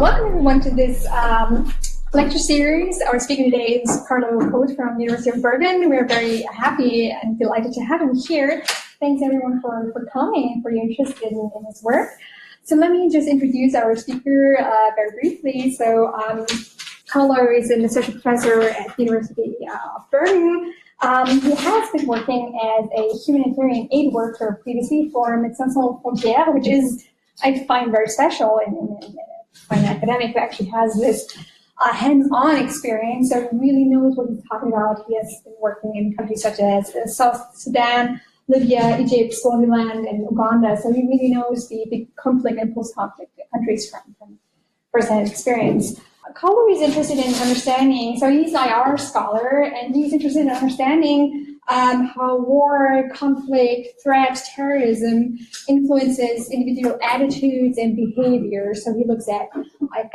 welcome everyone to this um, lecture series. Our speaker today is Carlo Koos from the University of Bergen. We're very happy and delighted to have him here. Thanks everyone for, for coming and for your interest in, in his work. So let me just introduce our speaker uh, very briefly. So um, Carlo is an associate professor at the University of Bergen. Um, he has been working as a humanitarian aid worker previously for Médecins Sans Frontières, which is, I find very special in, in, in an academic who actually has this uh, hands-on experience, so he really knows what he's talking about. He has been working in countries such as uh, South Sudan, Libya, Egypt, Swaziland, and Uganda, so he really knows the, the conflict and post-conflict countries from, from first-hand experience. Carlo is interested in understanding, so he's an IR scholar, and he's interested in understanding um, how war, conflict, threat, terrorism influences individual attitudes and behavior. So he looks at,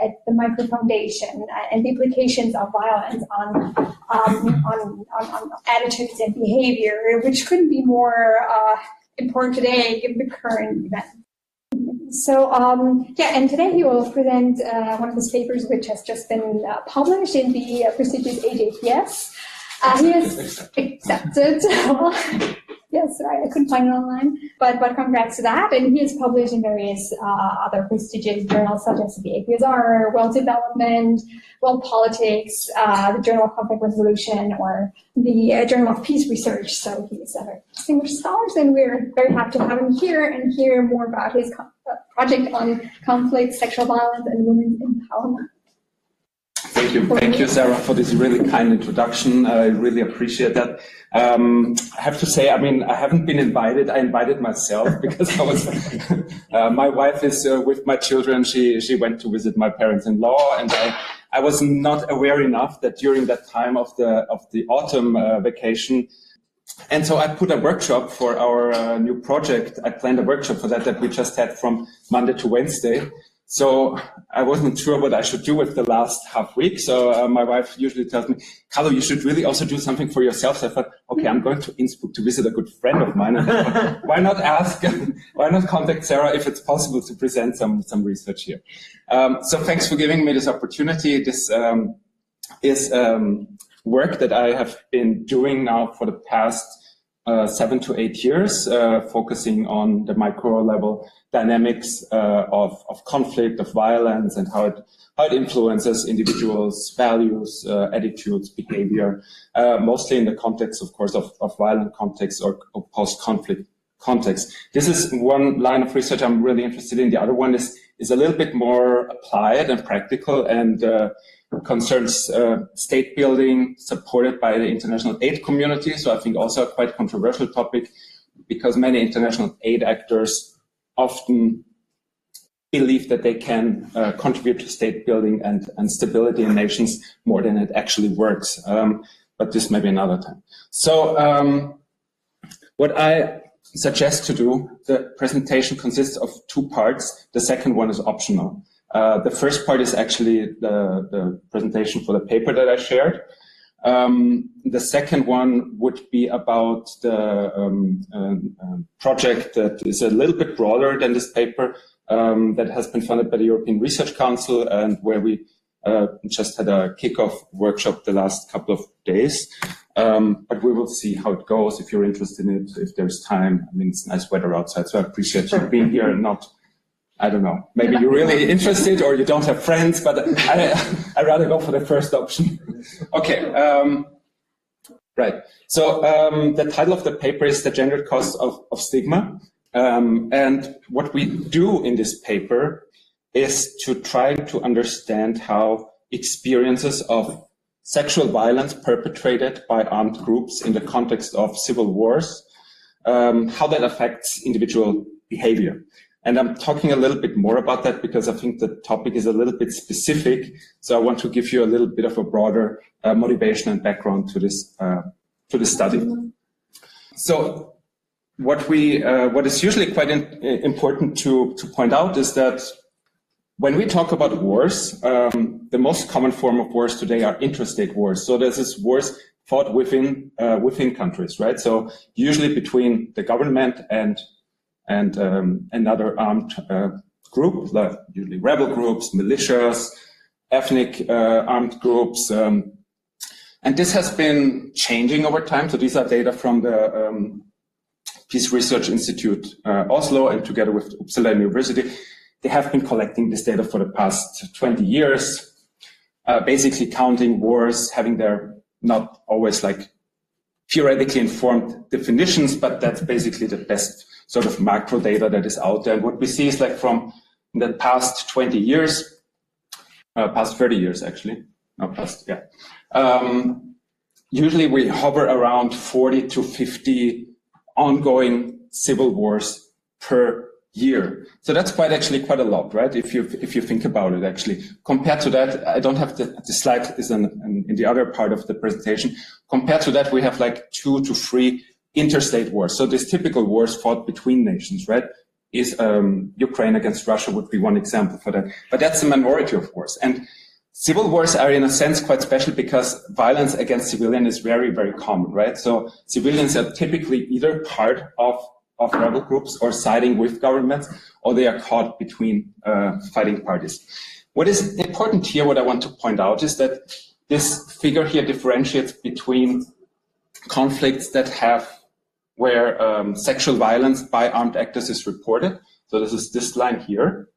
at the micro foundation and the implications of violence on, um, on, on, on, attitudes and behavior, which couldn't be more uh, important today given the current events. So um, yeah, and today he will present uh, one of his papers, which has just been uh, published in the uh, prestigious AJPS. Uh, he has accepted. yes, I, I, couldn't find it online, but but congrats to that. And he is published in various uh, other prestigious journals such as the APSR, World Development, World Politics, uh, the Journal of Conflict Resolution, or the uh, Journal of Peace Research. So he's a distinguished scholar, and we're very happy to have him here and hear more about his uh, project on conflict, sexual violence, and women's empowerment. Thank you. Thank you, Sarah, for this really kind introduction. I really appreciate that. Um, I have to say, I mean, I haven't been invited. I invited myself because I was, uh, my wife is uh, with my children. She, she went to visit my parents-in-law and I, I was not aware enough that during that time of the, of the autumn uh, vacation, and so I put a workshop for our uh, new project. I planned a workshop for that that we just had from Monday to Wednesday. So I wasn't sure what I should do with the last half week. So uh, my wife usually tells me, Carlo, you should really also do something for yourself. So I thought, okay, I'm going to Innsbruck to visit a good friend of mine. why not ask, why not contact Sarah if it's possible to present some, some research here? Um, so thanks for giving me this opportunity. This um, is um, work that I have been doing now for the past uh, seven to eight years, uh, focusing on the micro level dynamics uh, of, of conflict, of violence, and how it how it influences individuals' values, uh, attitudes, behavior, uh, mostly in the context, of course, of, of violent context or, or post-conflict context. This is one line of research I'm really interested in. The other one is is a little bit more applied and practical and uh, concerns uh, state building supported by the international aid community. So I think also a quite controversial topic because many international aid actors often believe that they can uh, contribute to state building and, and stability in nations more than it actually works. Um, but this may be another time. So um, what I suggest to do, the presentation consists of two parts. The second one is optional. Uh, the first part is actually the, the, presentation for the paper that I shared. Um, the second one would be about the um, uh, project that is a little bit broader than this paper um, that has been funded by the European Research Council and where we uh, just had a kickoff workshop the last couple of days. Um, but we will see how it goes if you're interested in it, if there's time. I mean, it's nice weather outside, so I appreciate you being here and not I don't know. Maybe you're really interested or you don't have friends, but I, I rather go for the first option. okay. Um, right. So um, the title of the paper is The Gendered Cost of, of Stigma. Um, and what we do in this paper is to try to understand how experiences of sexual violence perpetrated by armed groups in the context of civil wars, um, how that affects individual behavior. And I'm talking a little bit more about that because I think the topic is a little bit specific. So I want to give you a little bit of a broader uh, motivation and background to this uh, to this study. So what we uh, what is usually quite in, important to to point out is that when we talk about wars, um, the most common form of wars today are interstate wars. So this is wars fought within uh, within countries, right? So usually between the government and and um, another armed uh, group, usually rebel groups, militias, ethnic uh, armed groups. Um, and this has been changing over time. So these are data from the um, Peace Research Institute uh, Oslo and together with Uppsala University. They have been collecting this data for the past 20 years, uh, basically counting wars, having their not always like theoretically informed definitions, but that's basically the best sort of macro data that is out there. And what we see is like from the past 20 years, uh, past 30 years actually, not past, yeah. Um, usually we hover around 40 to 50 ongoing civil wars per year. So that's quite actually quite a lot, right? If you if you think about it, actually, compared to that, I don't have the, the slide is in, in, in the other part of the presentation. Compared to that, we have like two to three interstate wars. So these typical wars fought between nations, right? Is um, Ukraine against Russia would be one example for that, but that's a minority of wars. And civil wars are in a sense quite special because violence against civilians is very, very common, right? So civilians are typically either part of of rebel groups or siding with governments, or they are caught between uh, fighting parties. What is important here, what I want to point out is that this figure here differentiates between conflicts that have where um, sexual violence by armed actors is reported. So this is this line here,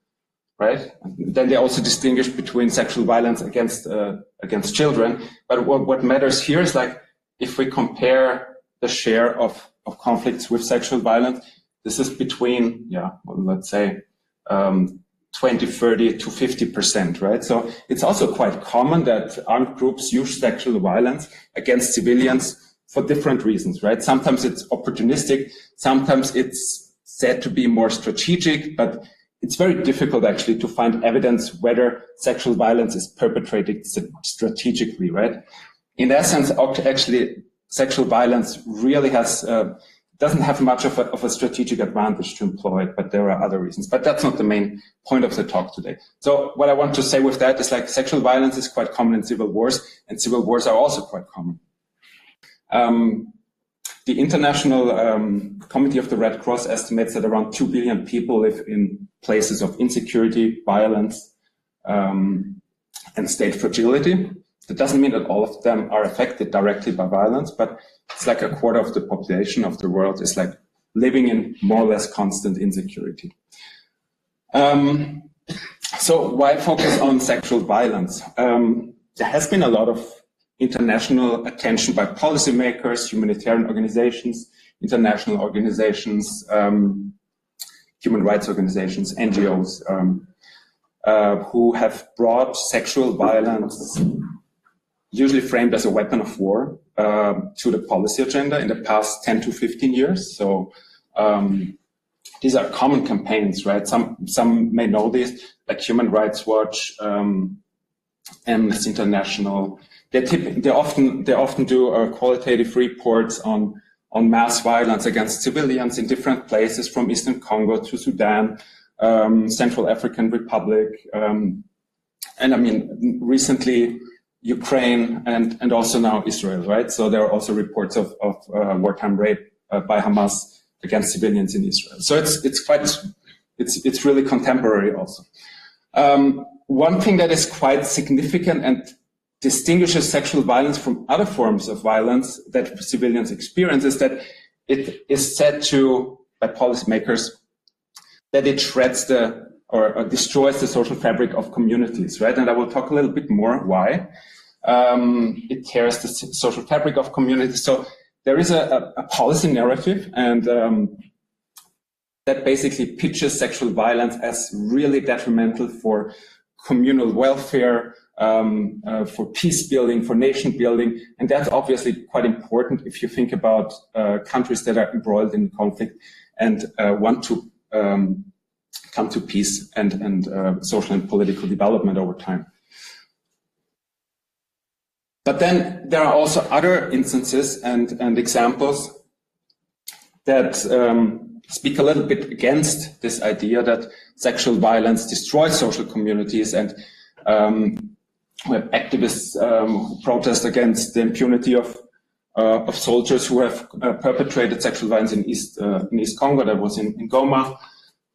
right? Then they also distinguish between sexual violence against uh, against children. But what, what matters here is like if we compare the share of of conflicts with sexual violence. This is between, yeah, well, let's say um, 20, 30 to 50%, right? So it's also quite common that armed groups use sexual violence against civilians for different reasons, right? Sometimes it's opportunistic, sometimes it's said to be more strategic, but it's very difficult actually to find evidence whether sexual violence is perpetrated strategically, right? In essence, actually, sexual violence really has uh, doesn't have much of a, of a strategic advantage to employ it, but there are other reasons. But that's not the main point of the talk today. So what I want to say with that is like sexual violence is quite common in civil wars, and civil wars are also quite common. Um, the International um, Committee of the Red Cross estimates that around 2 billion people live in places of insecurity, violence, um, and state fragility. That doesn't mean that all of them are affected directly by violence, but it's like a quarter of the population of the world is like living in more or less constant insecurity. Um, so why focus on sexual violence? Um, there has been a lot of international attention by policymakers, humanitarian organizations, international organizations, um, human rights organizations, NGOs, um, uh, who have brought sexual violence usually framed as a weapon of war uh, to the policy agenda in the past 10 to 15 years. So um, these are common campaigns, right? Some some may know this, like Human Rights Watch, um, Amnesty International. They they often they often do uh, qualitative reports on on mass violence against civilians in different places, from Eastern Congo to Sudan, um, Central African Republic, um, and I mean recently Ukraine and, and also now Israel, right? So there are also reports of, of uh, wartime rape uh, by Hamas against civilians in Israel. So it's, it's quite, it's, it's really contemporary also. Um, one thing that is quite significant and distinguishes sexual violence from other forms of violence that civilians experience is that it is said to, by policymakers, that it shreds the or, or, destroys the social fabric of communities, right? And I will talk a little bit more why. Um, it tears the social fabric of communities. So there is a, a, a policy narrative and um, that basically pitches sexual violence as really detrimental for communal welfare, um, uh, for peace building, for nation building. And that's obviously quite important if you think about uh, countries that are embroiled in conflict and uh, want to um, come to peace and, and uh, social and political development over time. But then there are also other instances and, and examples that um, speak a little bit against this idea that sexual violence destroys social communities and um, activists um, who protest against the impunity of uh, of soldiers who have uh, perpetrated sexual violence in East uh, in East Congo. That was in, in Goma.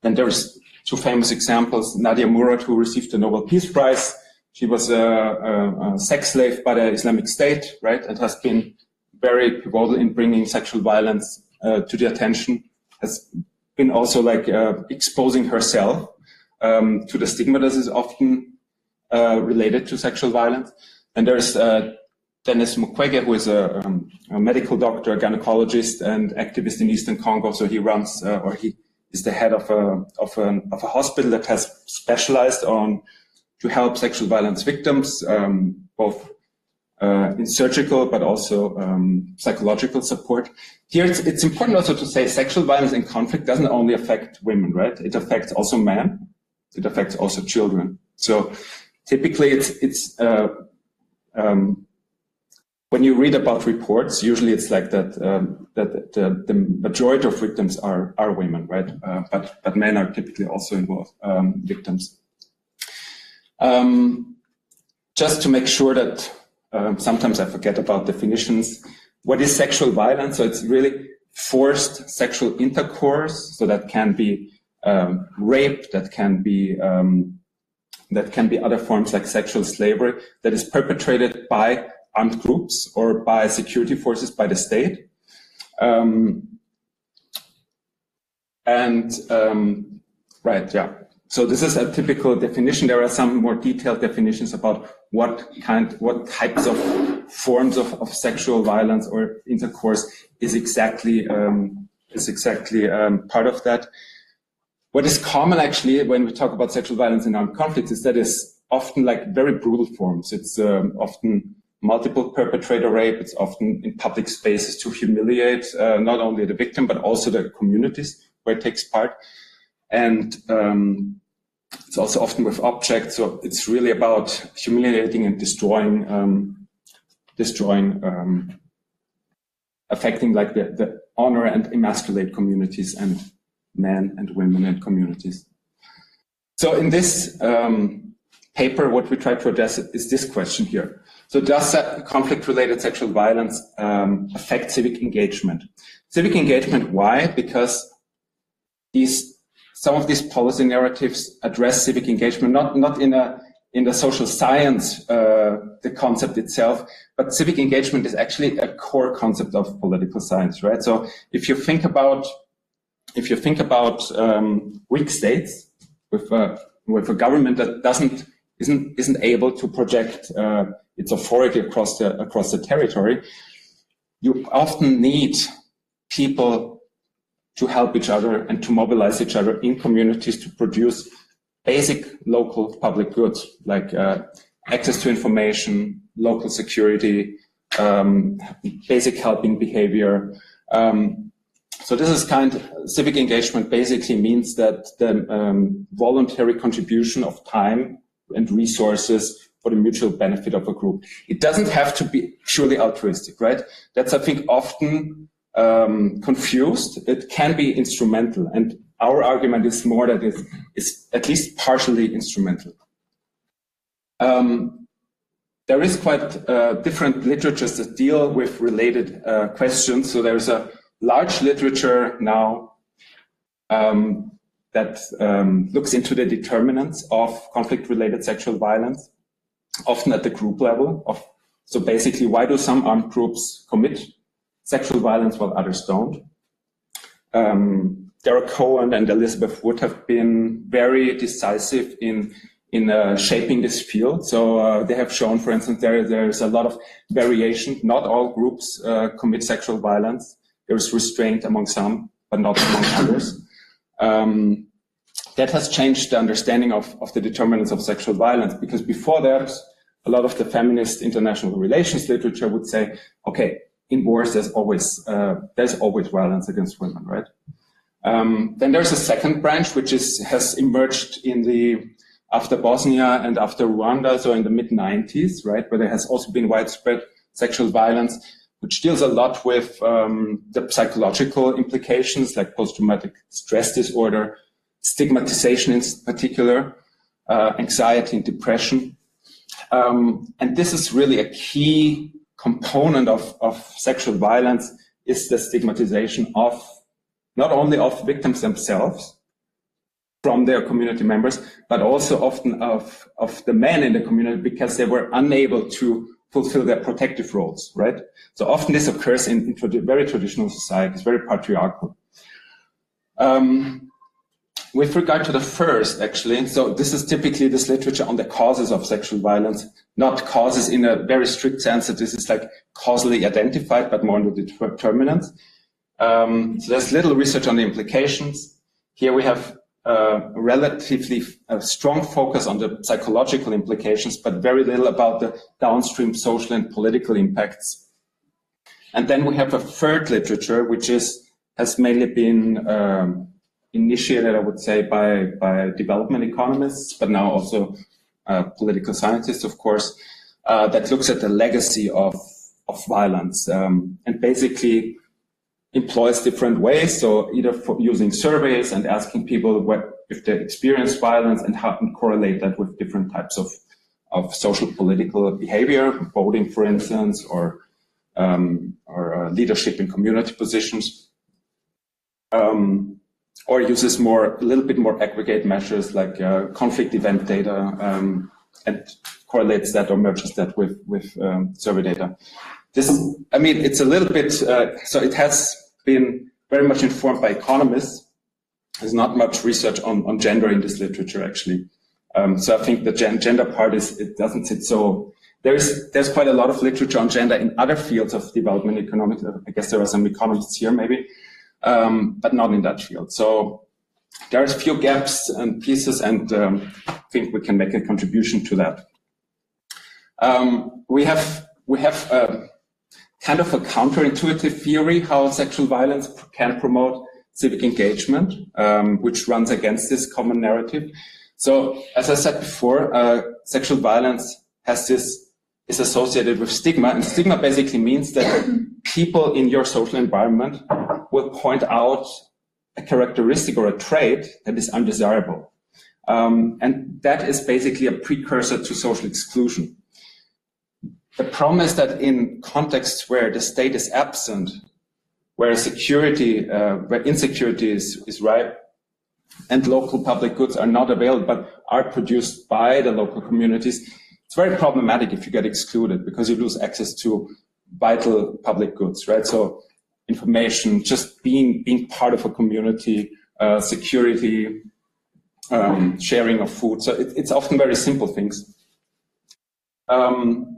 Then there's two famous examples, Nadia Murad, who received the Nobel Peace Prize. She was a, a, a sex slave by the Islamic State, right, and has been very pivotal in bringing sexual violence uh, to the attention, has been also like uh, exposing herself um, to the stigma that is often uh, related to sexual violence. And there's uh, Denis Mukwege, who is a, um, a, medical doctor, gynecologist, and activist in Eastern Congo. So he runs, uh, or he is the head of a, of, an, of a hospital that has specialized on to help sexual violence victims, um, both uh, in surgical but also um, psychological support. Here, it's, it's, important also to say sexual violence in conflict doesn't only affect women, right? It affects also men. It affects also children. So typically, it's it's uh, um, when you read about reports, usually it's like that um, that the, the, majority of victims are are women, right? Uh, but but men are typically also involved um, victims. Um, just to make sure that um, sometimes I forget about definitions. What is sexual violence? So it's really forced sexual intercourse. So that can be um, rape, that can be um, that can be other forms like sexual slavery that is perpetrated by armed groups or by security forces by the state. Um, and um, right, yeah. So this is a typical definition. There are some more detailed definitions about what kind, what types of forms of, of sexual violence or intercourse is exactly um, is exactly um, part of that. What is common actually when we talk about sexual violence in armed conflicts is that it's often like very brutal forms. It's um, often multiple perpetrator rape. It's often in public spaces to humiliate uh, not only the victim, but also the communities where it takes part. And um, it's also often with objects. So it's really about humiliating and destroying, um, destroying, um, affecting like the, the honor and emasculate communities and men and women and communities. So in this um, paper, what we try to address is this question here. So does conflict-related sexual violence um, affect civic engagement? Civic engagement, why? Because these some of these policy narratives address civic engagement, not, not in a in the social science, uh, the concept itself, but civic engagement is actually a core concept of political science, right? So if you think about if you think about um, weak states with a, with a government that doesn't isn't isn't able to project uh, its authority across the across the territory, you often need people to help each other and to mobilize each other in communities to produce basic local public goods like uh, access to information, local security, um, basic helping behavior. Um, so this is kind of civic engagement basically means that the um, voluntary contribution of time and resources for the mutual benefit of a group. It doesn't have to be purely altruistic, right? That's, I think, often um, confused. It can be instrumental. And our argument is more that it is at least partially instrumental. Um, there is quite uh, different literatures that deal with related uh, questions. So there's a large literature now um, that um, looks into the determinants of conflict-related sexual violence, often at the group level. Of, so basically, why do some armed groups commit sexual violence while others don't? Um, Dara Kay Cohen and Elizabeth Wood have been very decisive in in uh, shaping this field. So uh, they have shown, for instance, there there's a lot of variation. Not all groups uh, commit sexual violence. There is restraint among some, but not among others. Um, that has changed the understanding of, of the determinants of sexual violence because before that, a lot of the feminist international relations literature would say, okay, in wars there's always uh, there's always violence against women, right? Um, then there's a second branch which is has emerged in the after Bosnia and after Rwanda, so in the mid 90s, right, where there has also been widespread sexual violence which deals a lot with um, the psychological implications like post-traumatic stress disorder, stigmatization in particular, uh, anxiety and depression. Um, and this is really a key component of, of sexual violence is the stigmatization of not only of victims themselves, from their community members, but also often of, of the men in the community because they were unable to fulfill their protective roles, right? So often this occurs in, in very traditional societies, very patriarchal. Um, with regard to the first, actually, so this is typically this literature on the causes of sexual violence, not causes in a very strict sense that this is like causally identified, but more on the determinants. Um, so there's little research on the implications. Here we have uh, relatively uh, strong focus on the psychological implications, but very little about the downstream social and political impacts. And then we have a third literature, which is has mainly been um, initiated, I would say, by, by development economists, but now also uh, political scientists, of course, uh, that looks at the legacy of, of violence um, and basically employs different ways. So either for using surveys and asking people what, if they experience violence and how and correlate that with different types of, of social political behavior, voting, for instance, or um, or uh, leadership in community positions. Um, or uses more, a little bit more aggregate measures like uh, conflict event data um, and correlates that or merges that with, with um, survey data. This, I mean, it's a little bit, uh, so it has been very much informed by economists. There's not much research on, on gender in this literature, actually. Um, so I think the gen gender part is, it doesn't sit so, there's, there's quite a lot of literature on gender in other fields of development economics. I guess there are some economists here maybe um, but not in that field. So there's a few gaps and pieces, and um, I think we can make a contribution to that. Um, we have we have a, kind of a counterintuitive theory how sexual violence can promote civic engagement, um, which runs against this common narrative. So, as I said before, uh, sexual violence has this is associated with stigma, and stigma basically means that people in your social environment will point out a characteristic or a trait that is undesirable. Um, and that is basically a precursor to social exclusion. The problem is that in contexts where the state is absent, where security, uh, where insecurity is, is ripe, and local public goods are not available but are produced by the local communities, it's very problematic if you get excluded because you lose access to vital public goods, right? So information, just being being part of a community, uh, security, um, sharing of food. So it, it's often very simple things. Um,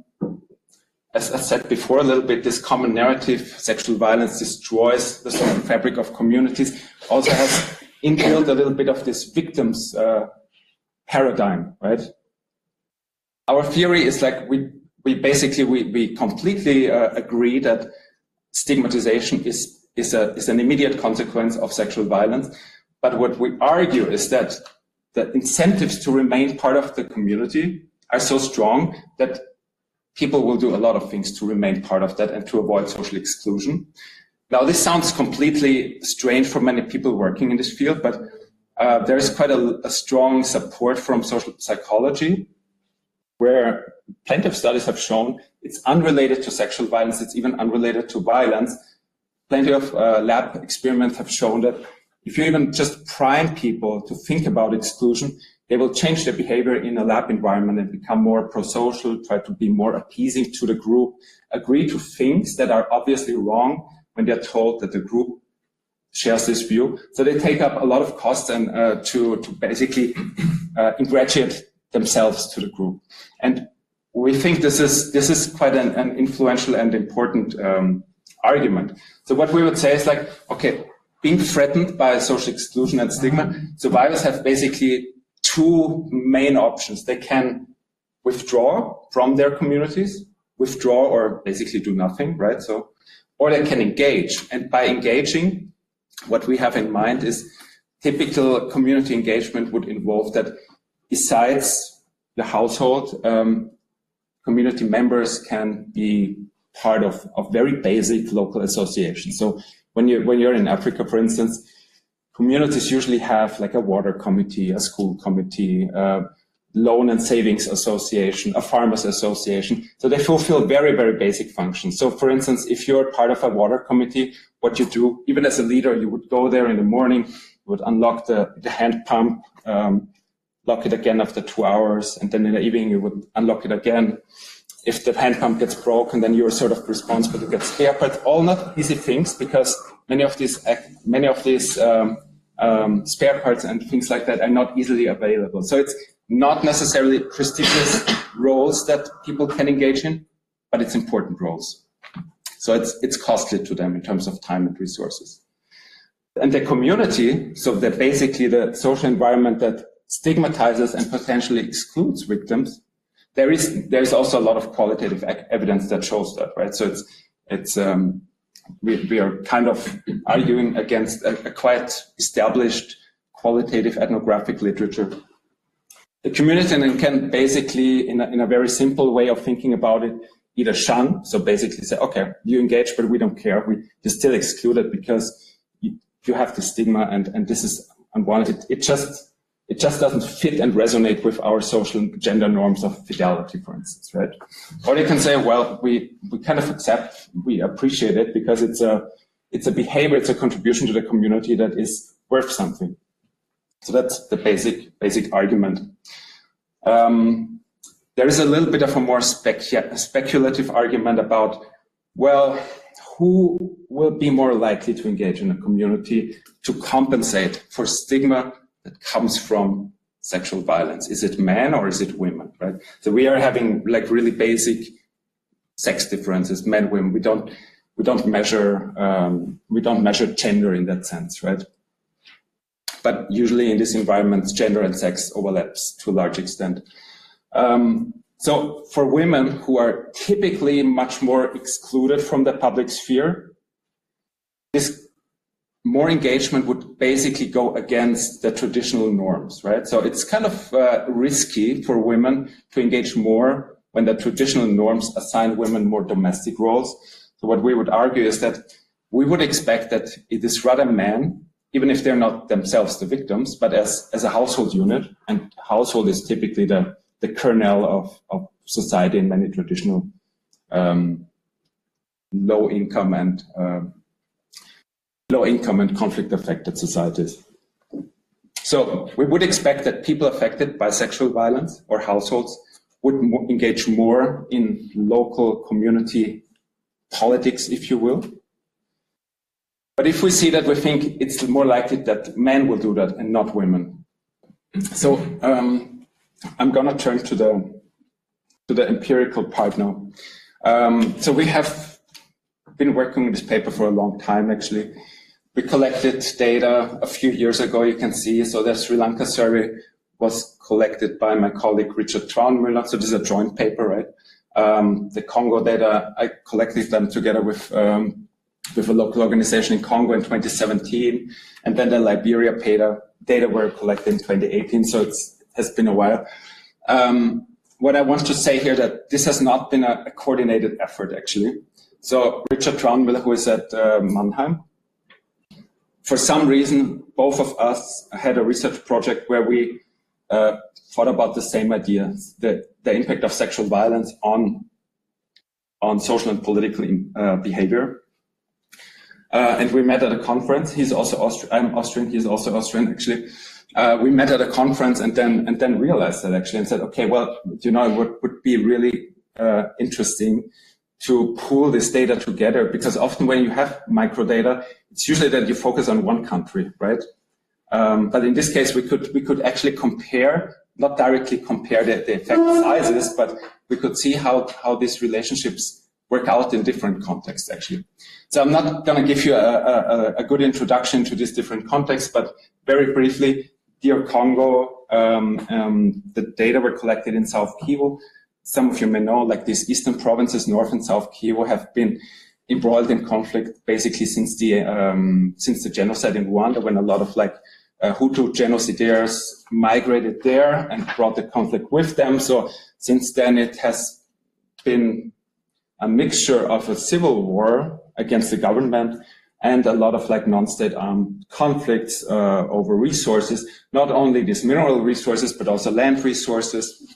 as I said before, a little bit, this common narrative, sexual violence destroys the social fabric of communities. Also has inbuilt a little bit of this victims uh, paradigm, right? Our theory is like we we basically we, we completely uh, agree that stigmatization is, is, a, is an immediate consequence of sexual violence. But what we argue is that the incentives to remain part of the community are so strong that people will do a lot of things to remain part of that and to avoid social exclusion. Now, this sounds completely strange for many people working in this field, but uh, there is quite a, a, strong support from social psychology, where plenty of studies have shown it's unrelated to sexual violence. It's even unrelated to violence. Plenty of uh, lab experiments have shown that if you even just prime people to think about exclusion, they will change their behavior in a lab environment and become more pro-social, try to be more appeasing to the group, agree to things that are obviously wrong when they're told that the group shares this view. So they take up a lot of cost and uh, to, to basically uh, ingratiate themselves to the group. And we think this is this is quite an, an influential and important um, argument. So what we would say is like, okay, being threatened by social exclusion and stigma, survivors have basically two main options. They can withdraw from their communities, withdraw or basically do nothing, right? So, or they can engage. And by engaging, what we have in mind is typical community engagement would involve that besides the household, um, community members can be part of, of very basic local associations. So when you when you're in Africa, for instance, communities usually have like a water committee, a school committee, uh, loan and savings association, a farmers association. So they fulfill very, very basic functions. So for instance, if you're part of a water committee, what you do, even as a leader, you would go there in the morning, you would unlock the, the hand pump, um, lock it again after two hours, and then in the evening you would unlock it again. If the hand pump gets broken, then you're sort of responsible to get spare parts. All not easy things because many of these many of these um, um, spare parts and things like that are not easily available. So it's not necessarily prestigious roles that people can engage in, but it's important roles. So it's it's costly to them in terms of time and resources. And the community, so that basically the social environment that stigmatizes and potentially excludes victims, there is there is also a lot of qualitative evidence that shows that, right? So it's it's um, we, we are kind of arguing against a, a quite established qualitative ethnographic literature. The community can basically, in a, in a very simple way of thinking about it, either shun, so basically say, okay, you engage, but we don't care. We, you're still excluded because you, you have the stigma and, and this is unwanted. It, it just, it just doesn't fit and resonate with our social gender norms of fidelity, for instance, right? Or you can say, well, we, we kind of accept, we appreciate it because it's a, it's a behavior, it's a contribution to the community that is worth something. So that's the basic, basic argument. Um, there is a little bit of a more specu speculative argument about, well, who will be more likely to engage in a community to compensate for stigma that comes from sexual violence? Is it men or is it women, right? So we are having like really basic sex differences, men, women. We don't, we don't measure, um, we don't measure gender in that sense, right? But usually in these environments, gender and sex overlaps to a large extent. Um, so for women who are typically much more excluded from the public sphere, this more engagement would basically go against the traditional norms, right? So it's kind of uh, risky for women to engage more when the traditional norms assign women more domestic roles. So what we would argue is that we would expect that it is rather men, even if they're not themselves the victims, but as, as a household unit, and household is typically the the kernel of, of society in many traditional um, low income and uh, low income and conflict affected societies. So we would expect that people affected by sexual violence or households would engage more in local community politics, if you will. But if we see that, we think it's more likely that men will do that and not women. So um, I'm going to turn to the to the empirical part now. Um, so we have been working on this paper for a long time, actually. We collected data a few years ago, you can see. So the Sri Lanka survey was collected by my colleague Richard Traunmüller. So this is a joint paper, right? Um, the Congo data, I collected them together with um, with a local organization in Congo in 2017, and then the Liberia data data were collected in 2018. So it has been a while. Um, what I want to say here that this has not been a, a coordinated effort actually. So Richard Traunmüller, who is at uh, Mannheim, for some reason, both of us had a research project where we uh, thought about the same ideas, the, the impact of sexual violence on, on social and political uh, behavior. Uh, and we met at a conference. He's also Austrian. I'm Austrian. He's also Austrian, actually uh, we met at a conference and then and then realized that actually and said, okay, well, you know, it would, would be really uh, interesting to pull this data together because often when you have microdata, it's usually that you focus on one country, right? Um, but in this case, we could we could actually compare, not directly compare the, the effect sizes, but we could see how how these relationships work out in different contexts actually. So I'm not going to give you a, a, a, good introduction to these different contexts, but very briefly, DR Congo, um, um, the data were collected in South Kivu. Some of you may know, like these eastern provinces, North and South Kivu, have been embroiled in conflict basically since the um, since the genocide in Rwanda, when a lot of like uh, Hutu genocidaires migrated there and brought the conflict with them. So since then, it has been a mixture of a civil war against the government and a lot of like non-state armed conflicts uh, over resources, not only these mineral resources, but also land resources,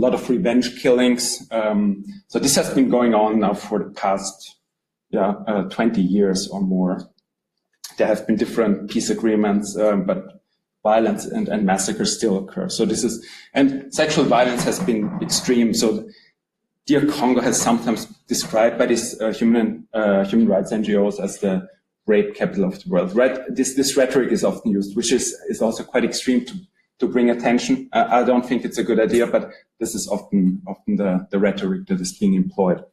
a lot of revenge killings. Um, so this has been going on now for the past yeah, uh, 20 years or more. there have been different peace agreements, um, but violence and, and massacres still occur. So this is, and sexual violence has been extreme. So DR Congo has sometimes described by these uh, human uh, human rights NGOs as the rape capital of the world. Right? This this rhetoric is often used, which is is also quite extreme to to bring attention. I don't think it's a good idea, but this is often often the, the rhetoric that is being employed.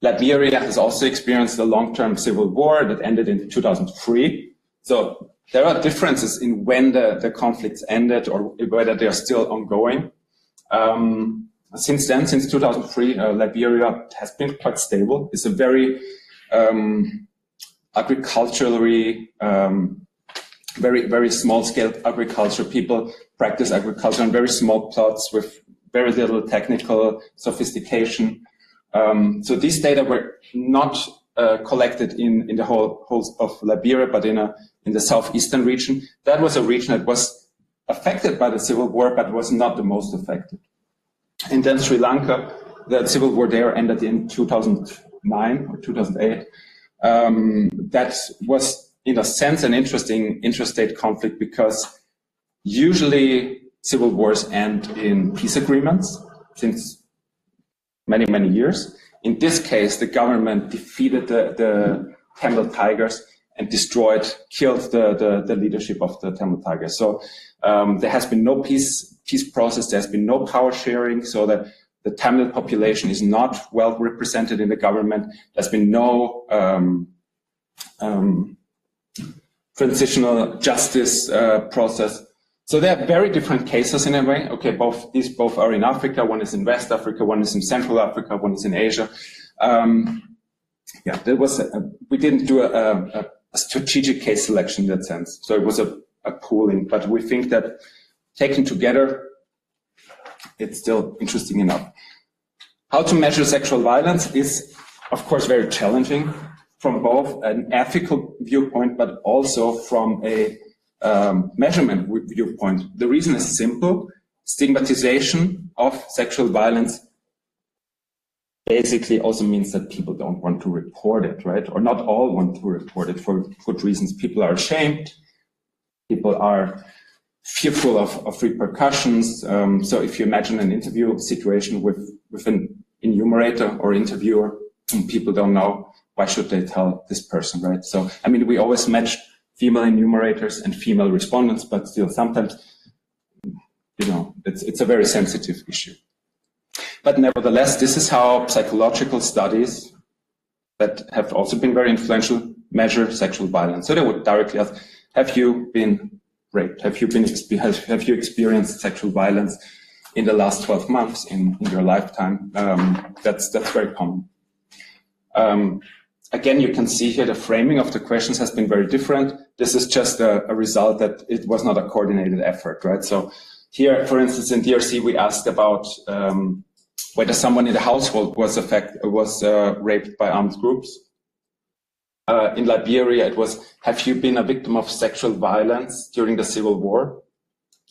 Liberia has also experienced a long-term civil war that ended in 2003. So there are differences in when the, the conflicts ended or whether they are still ongoing. Um, since then, since 2003, uh, Liberia has been quite stable. It's a very um, agriculturally, um, very, very small scale agriculture. People practice agriculture on very small plots with very little technical sophistication. Um, so these data were not uh, collected in, in the whole, whole of Liberia, but in a, in the southeastern region. That was a region that was affected by the civil war, but was not the most affected. And then Sri Lanka, the civil war there ended in 2009 or 2008. Um, that was, in a sense, an interesting interstate conflict because usually civil wars end in peace agreements since many, many years. In this case, the government defeated the, the Tamil Tigers and destroyed, killed the, the, the leadership of the Tamil Tigers. So um, there has been no peace peace process. There's been no power sharing, so that the Tamil population is not well represented in the government. There's been no um, um, transitional justice uh, process. So they are very different cases in a way. Okay, both these both are in Africa. One is in West Africa. One is in Central Africa. One is in Asia. Um, yeah, there was a, we didn't do a, a, strategic case selection in that sense. So it was a, a pooling, but we think that taken together, it's still interesting enough. How to measure sexual violence is, of course, very challenging from both an ethical viewpoint, but also from a um, measurement viewpoint. The reason is simple. Stigmatization of sexual violence basically also means that people don't want to report it, right? Or not all want to report it for good reasons. People are ashamed. People are fearful of, of repercussions. Um, so if you imagine an interview situation with, with an enumerator or interviewer, people don't know, why should they tell this person, right? So, I mean, we always match female enumerators and female respondents, but still sometimes, you know, it's, it's a very sensitive issue. But nevertheless, this is how psychological studies that have also been very influential measure sexual violence. So they would directly ask, have you been raped? Have you been have, you experienced sexual violence in the last 12 months in, in your lifetime? Um, that's that's very common. Um, again, you can see here the framing of the questions has been very different. This is just a, a result that it was not a coordinated effort, right? So here, for instance, in DRC, we asked about um, whether someone in the household was affect, was uh, raped by armed groups. Uh, in Liberia, it was, have you been a victim of sexual violence during the civil war?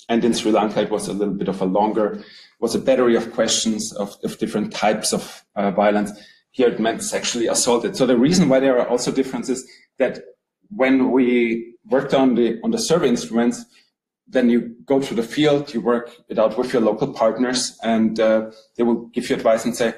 And in Sri Lanka, it was a little bit of a longer, was a battery of questions of, of different types of uh, violence. Here it meant sexually assaulted. So the reason why there are also differences that when we worked on the, on the survey instruments, then you go to the field, you work it out with your local partners, and uh, they will give you advice and say,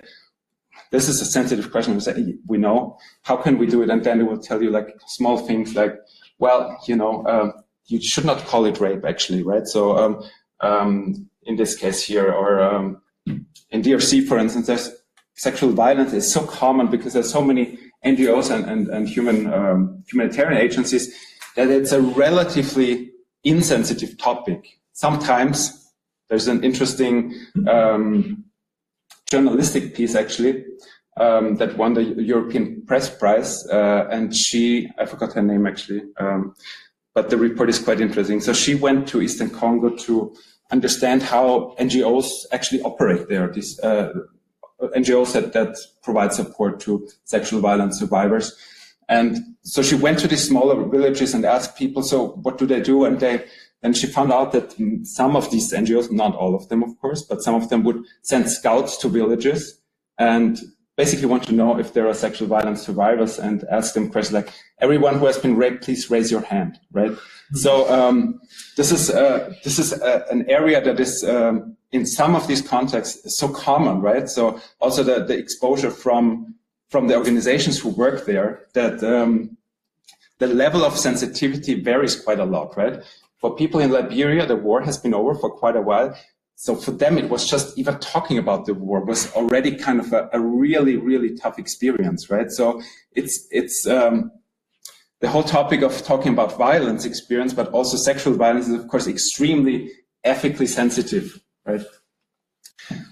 this is a sensitive question. We say, we know. How can we do it? And then they will tell you like small things like, well, you know, um, you should not call it rape actually, right? So um, um, in this case here, or um, in DRC, for instance, there's sexual violence is so common because there's so many NGOs and, and, and human um, humanitarian agencies that it's a relatively insensitive topic. Sometimes there's an interesting um, journalistic piece actually um, that won the European Press Prize, uh, and she I forgot her name actually, um, but the report is quite interesting. So she went to Eastern Congo to understand how NGOs actually operate there. These uh, NGOs that, that provide support to sexual violence survivors. And so she went to these smaller villages and asked people, so what do they do? And they and she found out that some of these NGOs, not all of them, of course, but some of them would send scouts to villages and basically want to know if there are sexual violence survivors and ask them questions like, everyone who has been raped, please raise your hand, right? So um, this is uh, this is uh, an area that is um, in some of these contexts so common, right? So also the, the exposure from from the organizations who work there that um, the level of sensitivity varies quite a lot, right? For people in Liberia, the war has been over for quite a while. So for them, it was just even talking about the war was already kind of a, a really, really tough experience, right? So it's, it's, um, the whole topic of talking about violence experience, but also sexual violence is of course extremely ethically sensitive, right?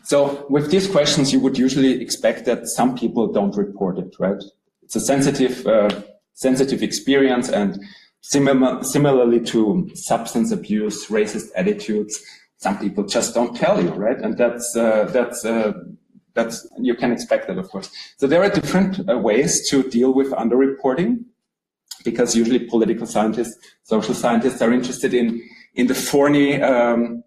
So with these questions, you would usually expect that some people don't report it, right? It's a sensitive, uh, sensitive experience and similar, similarly to substance abuse, racist attitudes, some people just don't tell you, right? And that's, uh, that's, uh, that's, you can expect that, of course. So there are different uh, ways to deal with underreporting because usually political scientists, social scientists are interested in, in the thorny, um,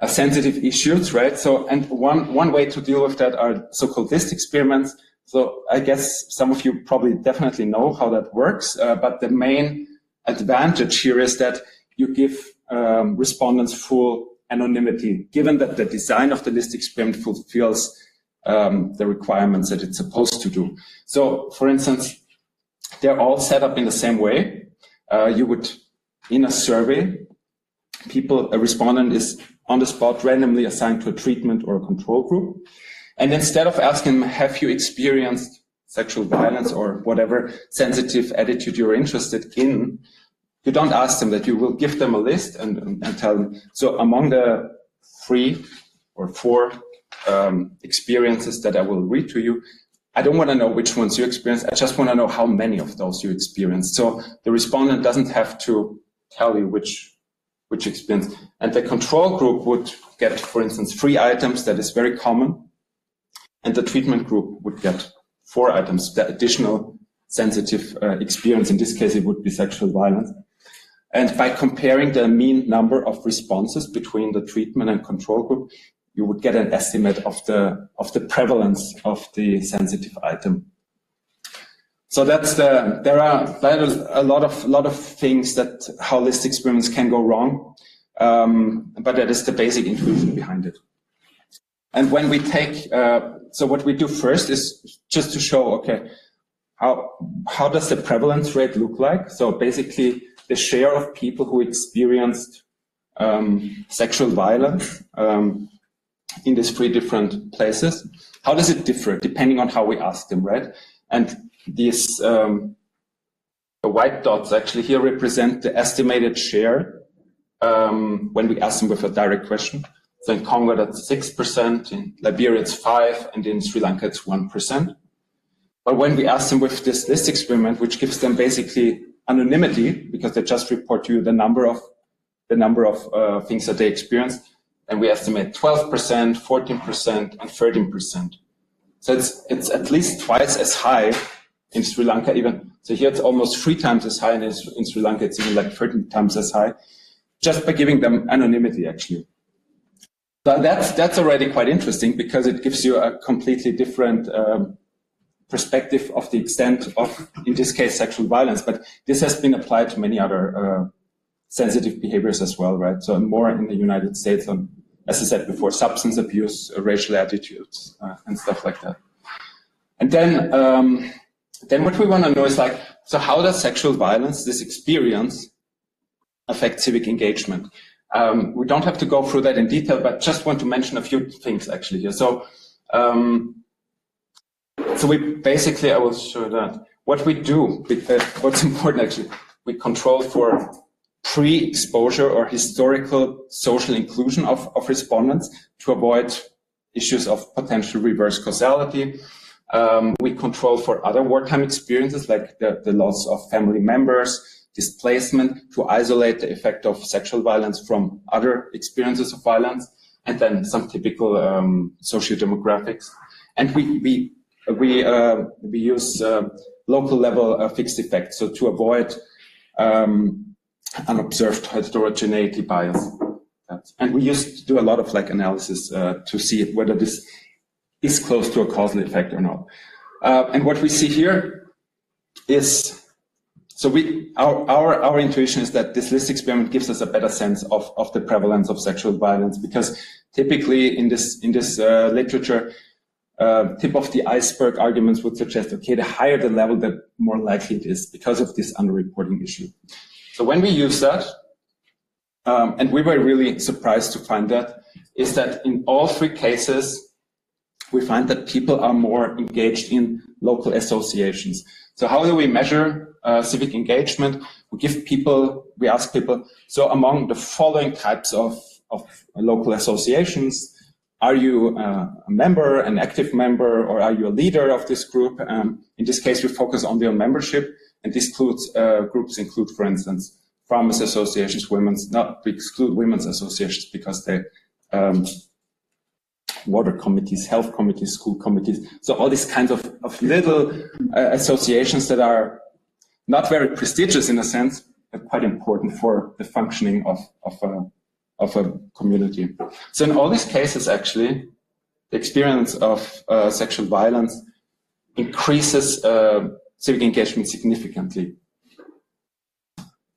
uh, sensitive issues, right? So, and one, one way to deal with that are so-called list experiments. So I guess some of you probably definitely know how that works, uh, but the main advantage here is that you give um, respondents full anonymity, given that the design of the list experiment fulfills um, the requirements that it's supposed to do. So, for instance, they're all set up in the same way. Uh, you would, in a survey, people, a respondent is on the spot randomly assigned to a treatment or a control group. And instead of asking them, have you experienced sexual violence or whatever sensitive attitude you're interested in, you don't ask them that. You will give them a list and, and, tell them. So among the three or four um, experiences that I will read to you, I don't want to know which ones you experienced. I just want to know how many of those you experienced. So the respondent doesn't have to tell you which which experience. And the control group would get, for instance, three items that is very common. And the treatment group would get four items, the additional sensitive uh, experience. In this case, it would be sexual violence. And by comparing the mean number of responses between the treatment and control group, you would get an estimate of the, of the prevalence of the sensitive item. So that's the, there are a lot of, lot of things that how list experiments can go wrong. Um, but that is the basic intuition behind it. And when we take, uh, so what we do first is just to show, okay, how, how does the prevalence rate look like? So basically the share of people who experienced um, sexual violence um, in these three different places. How does it differ depending on how we ask them, right? And these um, the white dots actually here represent the estimated share um, when we ask them with a direct question. So in Congo that's six percent, in Liberia it's five, and in Sri Lanka it's one percent. But when we ask them with this list experiment, which gives them basically anonymity because they just report to you the number of the number of uh, things that they experienced, and we estimate 12%, 14%, and 13%. So it's it's at least twice as high in Sri Lanka even. So here it's almost three times as high, and in Sri Lanka it's even like 13 times as high, just by giving them anonymity actually. So that's that's already quite interesting because it gives you a completely different um, perspective of the extent of, in this case, sexual violence. But this has been applied to many other uh, sensitive behaviors as well, right? So more in the United States on, as I said before, substance abuse, uh, racial attitudes, uh, and stuff like that. And then, um, then what we want to know is like, so how does sexual violence, this experience, affect civic engagement? Um, we don't have to go through that in detail, but just want to mention a few things actually here. So um, so we basically, I will show that. What we do, uh, what's important actually, we control for pre-exposure or historical social inclusion of, of respondents to avoid issues of potential reverse causality. Um, we control for other wartime experiences like the, the loss of family members, displacement to isolate the effect of sexual violence from other experiences of violence, and then some typical um, socio-demographics. And we, we we uh, we use uh, local level uh, fixed effects, so to avoid um, unobserved heterogeneity bias. And we used to do a lot of like analysis to see whether this is close to a causal effect or not. Uh, and what we see here is, so we, our, our, our intuition is that this list experiment gives us a better sense of, of the prevalence of sexual violence because typically in this, in this uh, literature, uh, tip of the iceberg arguments would suggest, okay, the higher the level, the more likely it is because of this underreporting issue. So when we use that, um, and we were really surprised to find that, is that in all three cases, we find that people are more engaged in local associations. So how do we measure uh, civic engagement? We give people, we ask people, so among the following types of, of local associations, are you uh, a member, an active member, or are you a leader of this group? Um, in this case, we focus only on membership, and these includes, uh, groups include, for instance, farmers associations, women's, not exclude women's associations because they um, water committees, health committees, school committees. So all these kinds of, of little uh, associations that are not very prestigious in a sense, but quite important for the functioning of, of, a, of a community. So in all these cases, actually, the experience of uh, sexual violence increases uh, civic engagement significantly.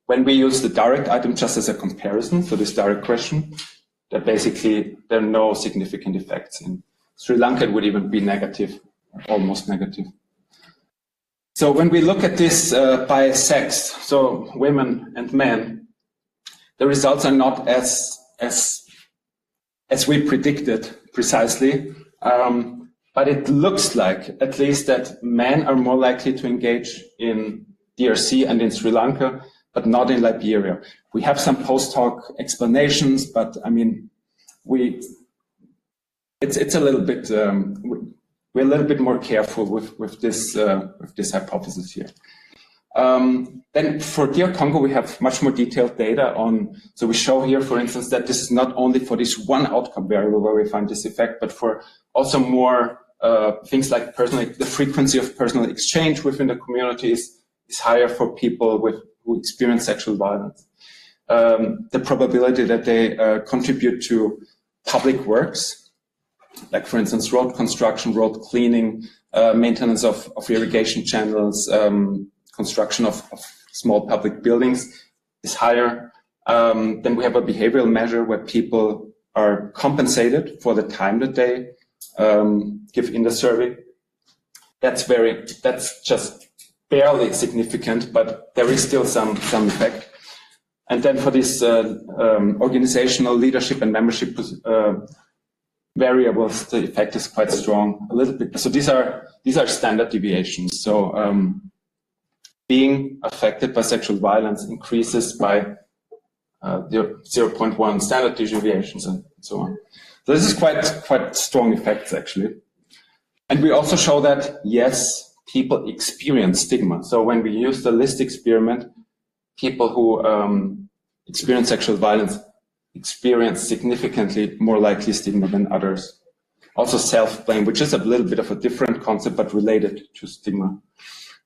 When we use the direct item just as a comparison for this direct question, that basically there are no significant effects. In Sri Lanka, it would even be negative, almost negative. So when we look at this uh, by sex, so women and men, the results are not as as as we predicted precisely. Um, but it looks like, at least, that men are more likely to engage in DRC and in Sri Lanka but not in Liberia. We have some post hoc explanations, but I mean, we it's it's a little bit um, we're a little bit more careful with with this uh, with this hypothesis here. Um, then for DR Congo, we have much more detailed data on, so we show here, for instance, that this is not only for this one outcome variable where we find this effect, but for also more uh, things like personal, the frequency of personal exchange within the communities is higher for people with who experience sexual violence. Um, the probability that they uh, contribute to public works, like for instance, road construction, road cleaning, uh, maintenance of, of, irrigation channels, um, construction of, of, small public buildings is higher. Um, then we have a behavioral measure where people are compensated for the time that they um, give in the survey. That's very, that's just barely significant, but there is still some, some effect. And then for this uh, um, organizational leadership and membership uh, variables, the effect is quite strong. A little bit. So these are these are standard deviations. So um, being affected by sexual violence increases by uh, 0.1 standard deviations and so on. So this is quite quite strong effects actually. And we also show that yes, people experience stigma. So when we use the list experiment, people who um, experience sexual violence experience significantly more likely stigma than others. Also self-blame, which is a little bit of a different concept, but related to stigma.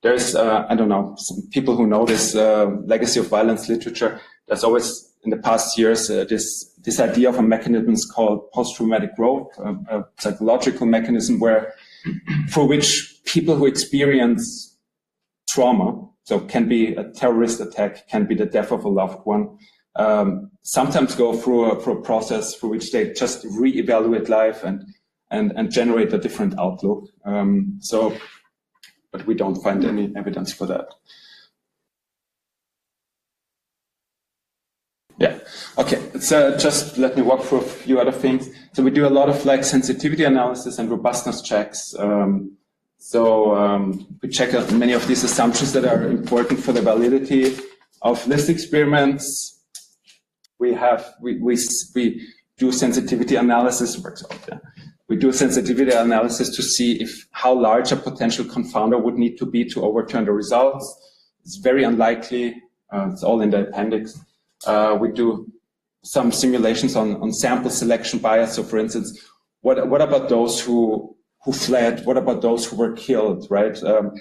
There's, uh, I don't know, some people who know this uh, legacy of violence literature. There's always, in the past years, uh, this this idea of a mechanism called post-traumatic growth, a psychological mechanism where, for which people who experience trauma, so can be a terrorist attack, can be the death of a loved one, um, sometimes go through a, through a process through which they just reevaluate life and and and generate a different outlook. Um, so, but we don't find any evidence for that. Yeah. Okay. So just let me walk through a few other things. So we do a lot of like sensitivity analysis and robustness checks. Um, so um, we check out many of these assumptions that are important for the validity of list experiments. We have we we, we do sensitivity analysis, for example. We do sensitivity analysis to see if how large a potential confounder would need to be to overturn the results. It's very unlikely. Uh, it's all in the appendix. Uh, we do some simulations on, on sample selection bias. So, for instance, what what about those who who fled? What about those who were killed, right? Um,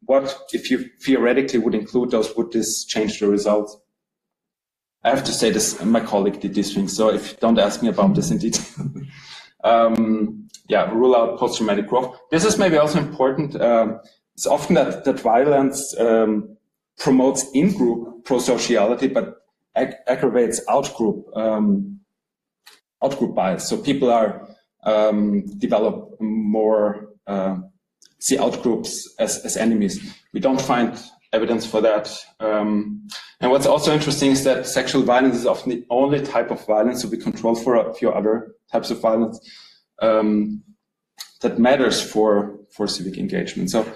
what, if you theoretically would include those, would this change the results? I have to say this, my colleague did this thing, so if don't ask me about this in detail. um, yeah, rule out post-traumatic growth. This is maybe also important. Um, it's often that, that violence um, promotes in-group prosociality, but ag aggravates out-group um, out-group bias. So people are um, develop more uh, see out-groups as, as enemies. We don't find evidence for that. Um, and what's also interesting is that sexual violence is often the only type of violence, so we control for a few other types of violence um, that matters for for civic engagement. So,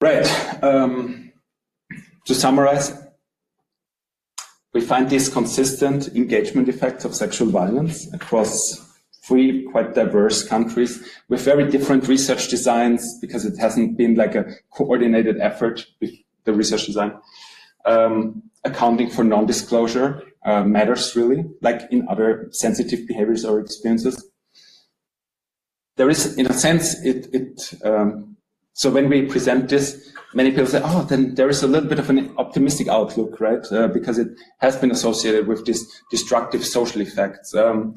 right. Um, to summarize, we find these consistent engagement effects of sexual violence across three quite diverse countries with very different research designs because it hasn't been like a coordinated effort with the research design. Um, accounting for non-disclosure uh, matters really, like in other sensitive behaviors or experiences. There is, in a sense, it, it um, so when we present this, many people say, oh, then there is a little bit of an optimistic outlook, right? Uh, because it has been associated with these destructive social effects. Um,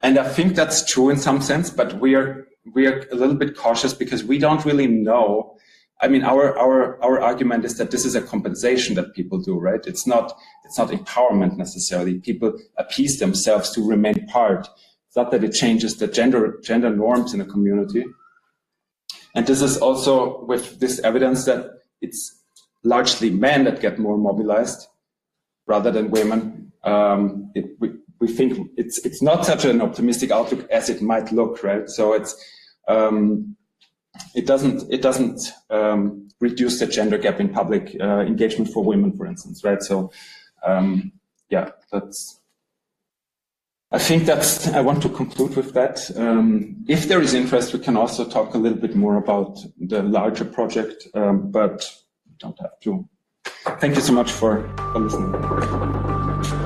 and I think that's true in some sense, but we are, we are a little bit cautious because we don't really know I mean, our, our, our argument is that this is a compensation that people do, right? It's not, it's not empowerment necessarily. People appease themselves to remain part. It's not that it changes the gender, gender norms in a community. And this is also with this evidence that it's largely men that get more mobilized rather than women. Um, it, we, we think it's, it's not such an optimistic outlook as it might look, right? So it's, um, it doesn't it doesn't um, reduce the gender gap in public uh, engagement for women, for instance, right? So, um, yeah, that's. I think that's. I want to conclude with that. Um, if there is interest, we can also talk a little bit more about the larger project, um, but don't have to. Thank you so much for, for listening.